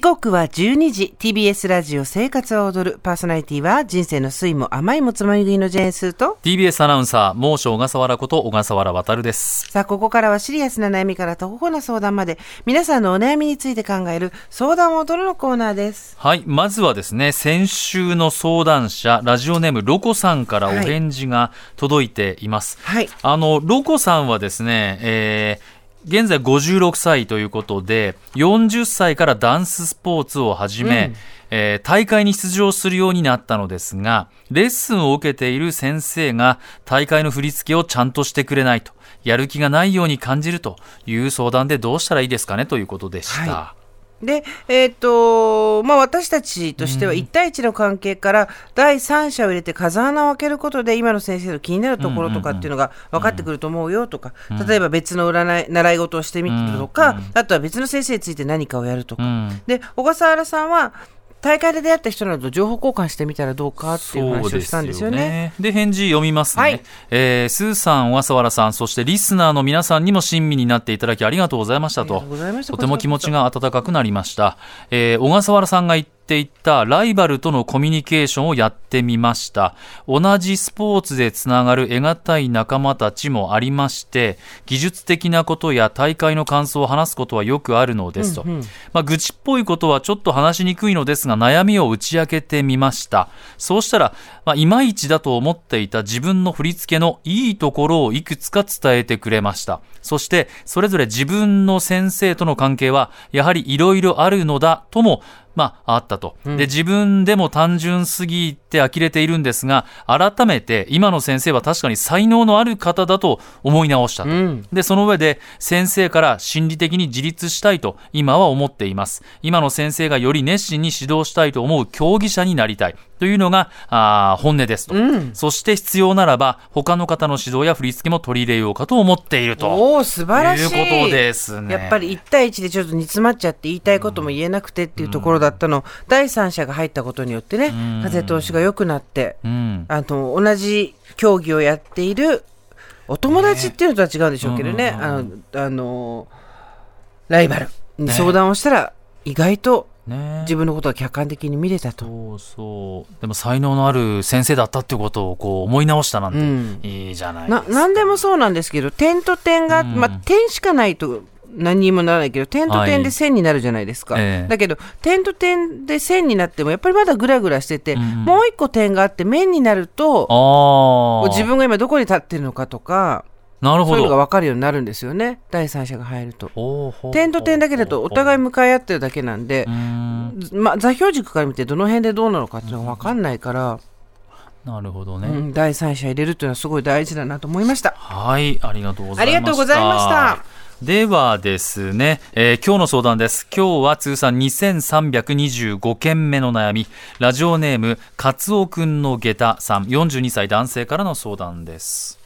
時刻は12時 TBS ラジオ生活を踊る。パーソナリティは人生の酸いも甘いもつまみ食いのジェーンスーと。TBS アナウンサー猛暑小笠原こと小笠原渉です。さあここからはシリアスな悩みから徒歩な相談まで皆さんのお悩みについて考える相談を踊るのコーナーです。はいまずはですね先週の相談者ラジオネームロコさんからお返事が届いています、はい。あのロコさんはですね、えー現在56歳ということで40歳からダンススポーツを始め、えー大会に出場するようになったのですがレッスンを受けている先生が大会の振り付けをちゃんとしてくれないとやる気がないように感じるという相談でどうしたらいいですかねということでした。はで、えっ、と、まあ、私たちとしては1対1の関係から第三者を入れて風穴を開けることで今の先生の気になるところとかっていうのが分かってくると思うよとか、例えば別の占い、習い事をしてみるとか、あとは別の先生について何かをやるとか。うん。で、小笠原さんは大会で出会った人などと情報交換してみたらどうかっていう話をしたんですよね。で返事読みますね、はい。えースーさん、小笠原さん、そしてリスナーの皆さんにも親身になっていただきありがとうございましたと。とても気持ちが温かくなりました、えー小笠原さんが言っていたライバルとのコミュニケーションをやってみました。同じスポーツでつながる得難い仲間たちもありまして技術的なことや大会の感想を話すことはよくあるのですと、まあ、愚痴っぽいことはちょっと話しにくいのですが悩みを打ち明けてみました。そうしたら、まあ、いまいちだと思っていた自分の振り付けのいいところをいくつか伝えてくれました。そしてそれぞれ自分の先生との関係はやはりいろいろあるのだともまあ、あったと。で、自分でも単純すぎて呆れているんですが、改めて今の先生は確かに才能のある方だと思い直したと。で、その上で先生から心理的に自立したいと今は思っています。今の先生がより熱心に指導したいと思う競技者になりたいというのがあー本音ですと、そして必要ならば他の方の指導や振り付けも取り入れようかと思っていると。おお素晴らしい。いうことですね。やっぱり1対1でちょっと煮詰まっちゃって言いたいことも言えなくてっていうところだったの、第三者が入ったことによってね、風通しが良くなって、うん。あの同じ競技をやっているお友達っていうのとは違うんでしょうけどね、あのあのライバルに相談をしたら意外とね。自分のことが客観的に見れたと。そうそう。でも才能のある先生だったっていうことをこう思い直したなんて、うん。いいじゃないですか。な何でもそうなんですけど点と点が、まあ、点しかないと何にもならないけど点と点で線になるじゃないですか、ええ。だけど点と点で線になってもやっぱりまだグラグラしてて、もう一個点があって面になると自分が今どこに立ってるのかとかなるほそういうのがど分かるようになるんですよね。第三者が入ると。点と点だけだとお互いい向かい合ってるだけなんで、まあ、座標軸から見てどの辺でどうなのかっていうのが分かんないから、なるほどね、うん第三者入れるっていうのはすごい大事だなと思いました。はいありがとうございました。ありがとうございました。ではですね、えー今日の相談です。今日は通算2325件目の悩み、ラジオネーム、カツオくんの下駄さん、42歳男性からの相談です。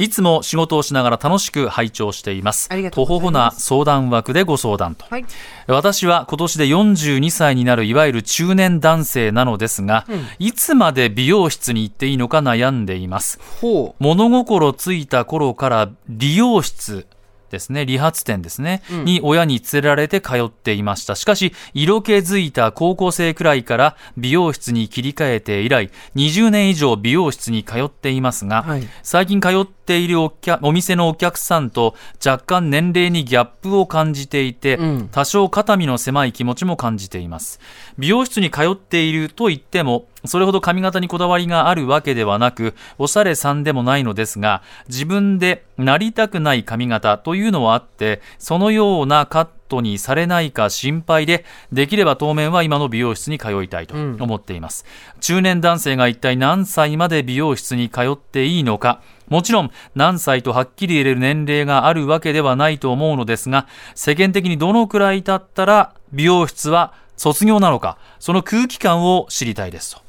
いつも仕事をしながら楽しく拝聴しています。ありがとうございますほほな相談枠でご相談と。はい私は今年で42歳になるいわゆる中年男性なのですが、いつまで美容室に行っていいのか悩んでいます。ほ物心ついた頃から理容室ですね、理髪店ですね、に親に連れられて通っていました。しかし、色気づいた高校生くらいから美容室に切り替えて以来、20年以上美容室に通っていますが、はい。最近通っているお客お店のお客さんと若干年齢にギャップを感じていて、うん。多少肩身の狭い気持ちも感じています。美容室に通っていると言ってもそれほど髪型にこだわりがあるわけではなくおしゃれさんでもないのですが自分でなりたくない髪型というのはあってそのようなカットにされないか心配でできれば当面は今の美容室に通いたいと思っています、中年男性が一体何歳まで美容室に通っていいのか。もちろん何歳とはっきり言える年齢があるわけではないと思うのですが世間的にどのくらい経ったら美容室は卒業なのかその空気感を知りたいですと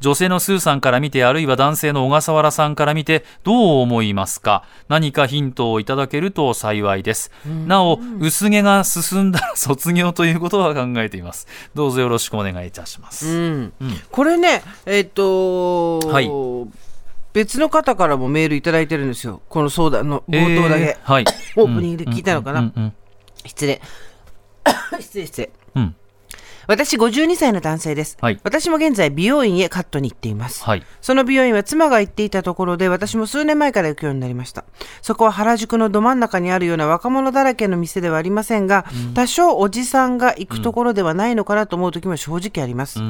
女性のスーさんから見てあるいは男性の小笠原さんから見てどう思いますか？何かヒントをいただけると幸いです。なお薄毛が進んだら卒業ということは考えています。どうぞよろしくお願いいたします、うん。これねえっ、とはい。別の方からもメールいただいてるんですよ。この相談の冒頭だけ、えーはい。オープニングで聞いたのかな、うんうん 失礼。失礼失礼。うんうん私52歳の男性です、はい。私も現在美容院へカットに行っています、はい。その美容院は妻が行っていたところで私も数年前から行くようになりました。そこは原宿のど真ん中にあるような若者だらけの店ではありませんが、多少おじさんが行くところではないのかなと思う時も正直あります、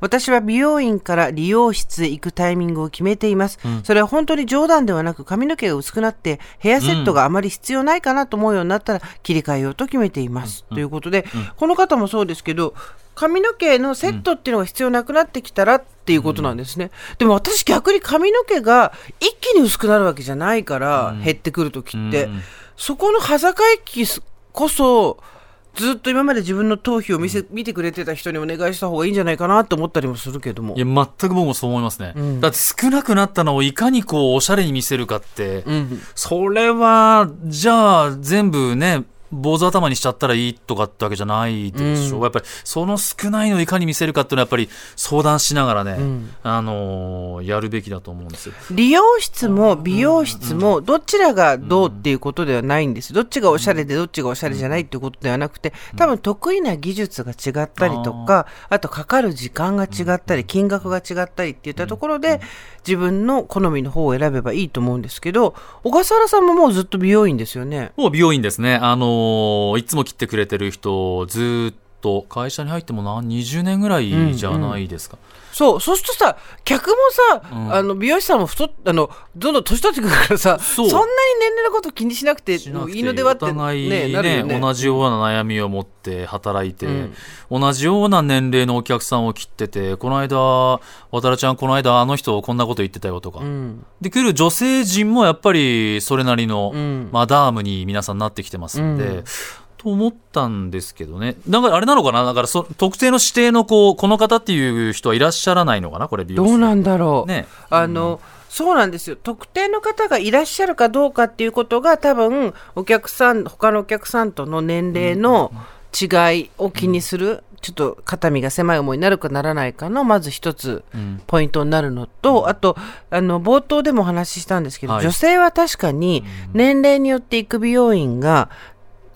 私は美容院から理容室へ行くタイミングを決めています、それは本当に冗談ではなく髪の毛が薄くなってヘアセットがあまり必要ないかなと思うようになったら切り替えようと決めています、ということで、この方もそうですけど髪の毛のセットっていうのが必要なくなってきたらっていうことなんですね、でも私逆に髪の毛が一気に薄くなるわけじゃないから、減ってくる時って、うん。そこの端境期こそずっと今まで自分の頭皮を見せ、見てくれてた人にお願いした方がいいんじゃないかなと思ったりもするけども。いや全く僕もそう思いますね、だって少なくなったのをいかにこうおしゃれに見せるかって、うん。それはじゃあ全部ね坊主頭にしちゃったらいいとかってわけじゃないでしょ。う、やっぱりその少ないのをいかに見せるかっていうのはやっぱり相談しながらね、あのーやるべきだと思うんですよ。理容室も美容室もどちらがどうっていうことではないんです。どっちがおしゃれでどっちがおしゃれじゃないっていうことではなくて多分得意な技術が違ったりとかあとかかる時間が違ったり金額が違ったりっていったところで自分の好みの方を選べばいいと思うんですけど小笠原さんももうずっと美容院ですよね。もう美容院ですね。あのーいつも切ってくれてる人、ずーっと会社に入ってもな20年ぐらいじゃないですか。そう、そうするとさ、客もさ、あの、美容師さんも太っ、あの、どんどん年取ってくるからさ、そんなに年齢のこと気にしなくていいのではって、お互いね、ねね。同じような悩みを持って働いて、同じような年齢のお客さんを切っててこの間渡るちゃんこの間あの人こんなこと言ってたよとか、うん。で来る女性陣もやっぱりそれなりの、んマダームに皆さんなってきてますんで、と思ったんですけどね。だからあれなのかな？だからそ特定の指定のこうこの方っていう人はいらっしゃらないのかな？これどうなんだろう。ね。あの、そうなんですよ。特定の方がいらっしゃるかどうかっていうことが多分、お客さん、他のお客さんとの年齢の違いを気にする、ちょっと肩身が狭い思いになるかならないかの、まず一つポイントになるのと、あと、あの、冒頭でもお話ししたんですけど、はい。女性は確かに年齢によって行く美容院が、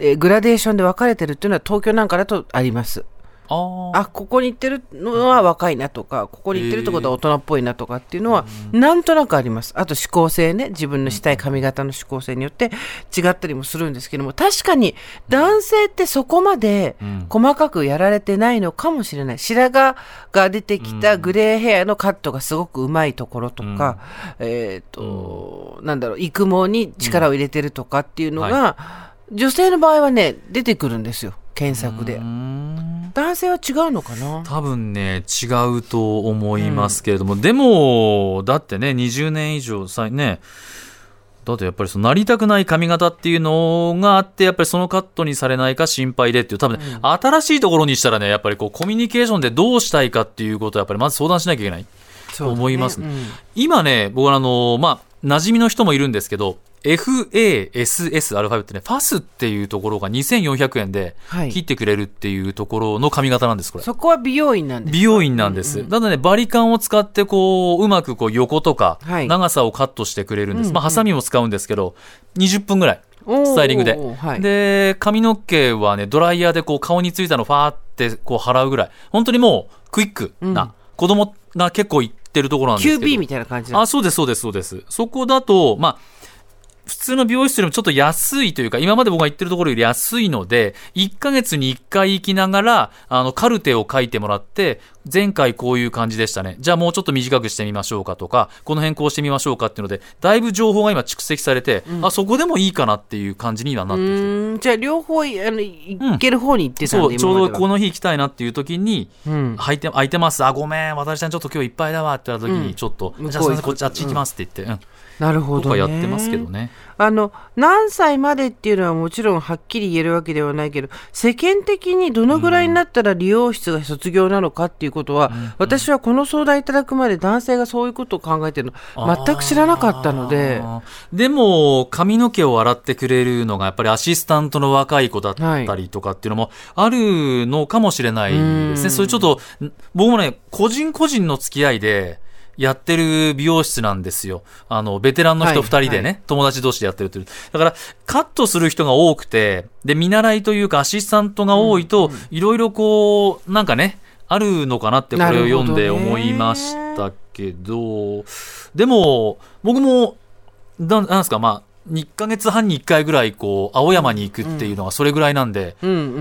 えーグラデーションで分かれてるっていうのは東京なんかだとあります。あー。あここに行ってるのは若いなとかここに行ってるってことは大人っぽいなとかっていうのはなんとなくあります。あと指向性ね。自分のしたい髪型の指向性によって違ったりもするんですけども確かに男性ってそこまで細かくやられてないのかもしれない。白髪が出てきたグレーヘアのカットがすごくうまいところとか、えっ、と、なんだろう育毛に力を入れてるとかっていうのが、女性の場合はね出てくるんですよ。検索で。男性は違うのかな？多分ね違うと思いますけれども、でもだってね20年以上さね。だってやっぱりそのなりたくない髪型っていうのがあってやっぱりそのカットにされないか心配でっていう。多分ね、新しいところにしたらねやっぱりこうコミュニケーションでどうしたいかっていうことをやっぱりまず相談しなきゃいけない。と思いますね。そうだね今ね僕はあのまあ馴染みの人もいるんですけど FASS アルファベットねファスっていうところが2400円ではい切ってくれるっていうところの髪型なんですこれそこは美容院なんですか？美容院なんです。ただね、バリカンを使って、こう、うまくこう横とか、はい長さをカットしてくれるんです。まあ、ハサミも使うんですけど、20分ぐらい、スタイリングで。はいで、髪の毛はね、ドライヤーでこう、顔についたのファーってこう払うぐらい。本当にもう、クイックな、子供が結構行ってるところなんですけど。QB みたいな感じあ、そうです、そうです、そうです。そこだと、まあ、普通の美容室よりもちょっと安いというか、今まで僕が言ってるところより安いので、1ヶ月に1回行きながら、あの、カルテを書いてもらって、前回こういう感じでしたね。じゃあもうちょっと短くしてみましょうかとか、この辺こうしてみましょうかっていうので、だいぶ情報が今蓄積されて、あ、そこでもいいかなっていう感じにはなってきてじゃあ両方いあのいける方に行ってたんで、そう、ちょうどこの、の日行きたいなっていう時に、うん空いて、空いてます。あ、ごめん、渡ちゃんちょっと今日いっぱいだわって言った時に、うん。ちょっと、じゃあすいませんこっちあっち行きますって言って、うん、なるほど、とかね。やってますけどね。あの何歳までっていうのはもちろんはっきり言えるわけではないけど世間的にどのぐらいになったら理容室が卒業なのかっていうことは、私はこの相談いただくまで男性がそういうことを考えてるの。全く知らなかったので。でも、髪の毛を洗ってくれるのが、やっぱりアシスタントの若い子だったりとかっていうのもあるのかもしれないですうん。ね。それちょっと、ん僕もね、個人個人の付き合いで、やってる美容室なんですよ。あの、ベテランの人はい二人でね、友達同士でやってるっていう。だから、カットする人が多くて、で、見習いというかアシスタントが多いと、いろいろこう、なんかね、あるのかなってこれを読んで思いましたけど、でも、僕も、ななんですか、まあ、2ヶ月半に1回ぐらい、こう、青山に行くっていうのがそれぐらいなんで、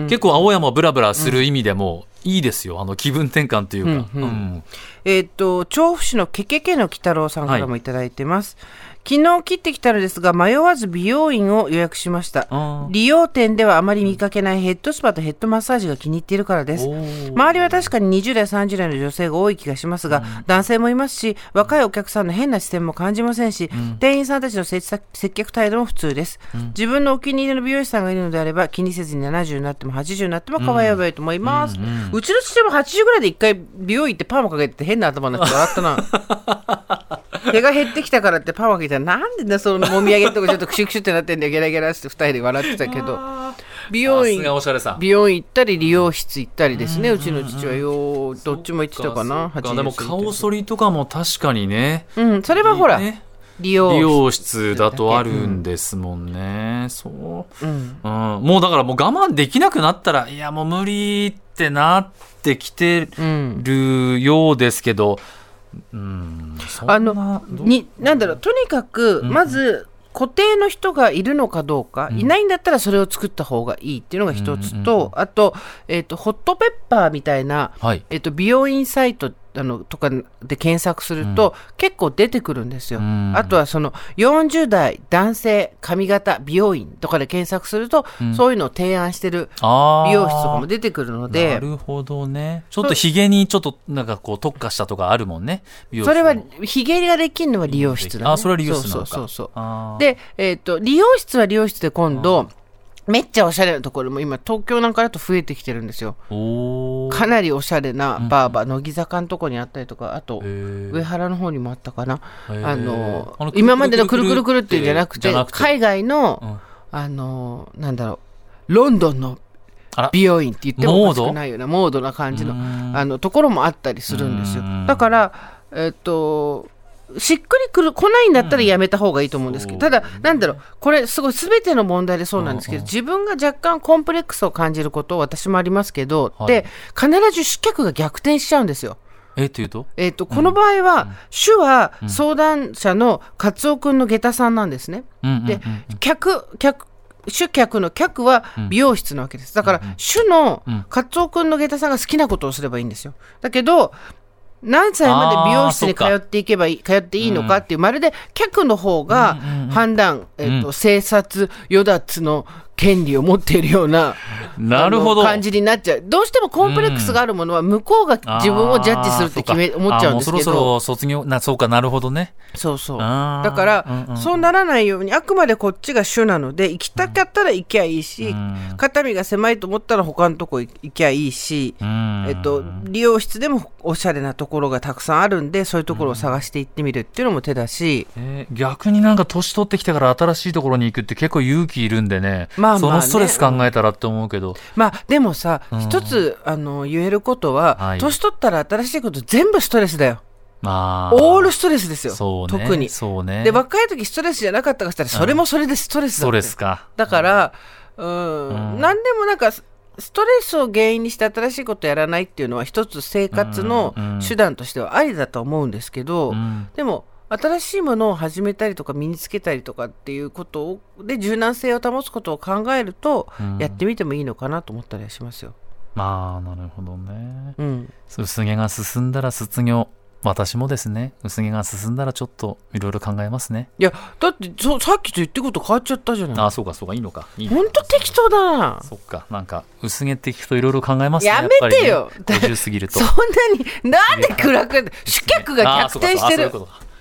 結構青山をブラブラする意味でもいいですよ。あの、気分転換というか。うんうん。うん。えーっと調布市のケケケの鬼太郎さんからもい。ただいてます、昨日切ってきたのですが迷わず美容院を予約しました。利用店ではあまり見かけないヘッドスパとヘッドマッサージが気に入っているからです。周りは確かに20代30代の女性が多い気がしますが、男性もいますし若いお客さんの変な視線も感じませんし、店員さんたちの接客態度も普通です、自分のお気に入りの美容師さんがいるのであれば気にせずに70になっても80になっても可愛いばいいと思います、うちの父も80ぐらいで一回美容院行ってパーマかけてて変な頭になって笑ったな。毛が減ってきたからってパーマかけた。らなんでねそのもみあげとかちょっとクシュクシュってなってんだよ。ゲラゲラって二人で笑ってたけど。美容院。美容院行ったり理容室行ったりですね、うちの父はようどっちも行ってたかな。か。でも顔り剃りとかも確かにね。うんそれはほら、ね。利用美容室。だとあるんですもんね。そう。うん。うん、もうだからもう我慢できなくなったら、いやもう無理ってなってきてうんるようですけど、うん、そんなあのになんだろうとにかくまず固定の人がいるのかどうか、いないんだったらそれを作った方がいいっていうのが一つと、あと,、えっとホットペッパーみたいな、はい。えっと美容院サイトあのとかで検索すると、結構出てくるんですよ。んあとはその40代男性髪型美容院とかで検索すると、そういうのを提案してる美容室とかも出てくるのなで。るほどね。ちょっとヒゲにちょっとなんかこう特化したとかあるもんね。それはのひげができるのは理容室だ、ね。あそれは理容室なのかそうそうそうで、えっ、と理容室は理容室で今度めっちゃおしゃれなところも今東京なんかだと増えてきてるんですよ。かなりおしゃれなバーバー、乃木坂のとこにあったりとかあと上原の方にもあったかな。あの今までのくるくるくるっていうんじゃなくて。海外の、うん。あのなんだろうロンドンの美容院って言ってもおかしくないようなモードな感じのうん。あのところもあったりするんですよ。うん。だからえっとしっくりくる来ないんだったらやめた方がいいと思うんですけど、そうただなんだろう。これすごい全ての問題でそうなんですけど、うんうん。自分が若干コンプレックスを感じること私もありますけど、はい。で必ず主客が逆転しちゃうんですよ。えっていうと？えっとこの場合は、主は相談者のカツオ君の下駄さんなんですね。で、客、客、主客の客は美容室なわけです。だから、主のうん。カツオ君の下駄さんが好きなことをすればいいんですよ。だけど、何歳まで美容室に通っていけばいい、通っていいのかっていう、まるで客の方が判断、えっと、生殺、与奪の権利を持っているような、なるほど。感じになっちゃう。どうしてもコンプレックスがあるものは、向こうが自分をジャッジするって決め、思っちゃうんですけど。そろそろ卒業なそうかなるほどね。そうそう。だから、うんうんそうならないように、あくまでこっちが主なので、行きたかったら行きゃいいし、うん。肩身が狭いと思ったら他のとこ行きゃいいし、うん。えっと、理容室でもおしゃれなところがたくさんあるんで、そういうところを探して行ってみるっていうのも手だし、えー逆になんか年取ってきてから新しいところに行くって結構勇気いるんでね,、まあまあね。そのストレス考えたらって思うけど、まあでもさ、うん。一つあの言えることは、はい。年取ったら新しいこと全部ストレスだよ。まあオールストレスですよ。そうね。特に。そうね。で、若い時ストレスじゃなかったかしたら、それもそれでストレスストだって。レスか。だから、うん、うん。何でもなんか、スストレスを原因にして新しいことやらないっていうのは一つ生活のうんうん。手段としてはありだと思うんですけど、うん。でも新しいものを始めたりとか身につけたりとかっていうことをで柔軟性を保つことを考えると、やってみてもいいのかなと思ったりはしますよ。まあなるほどね。うん、薄毛が進んだら卒業私もですね。薄毛が進んだらちょっといろいろ考えますね。いやだってそさっきと言ってること変わっちゃったじゃない。ああそうかそうかいいのか。いいのほんと適当だ。な。そっか。なんか薄毛って聞くといろいろ考えますねやめてよ。ね。50過ぎると。そんなになんで暗く 主客が逆転してる。そうかあそう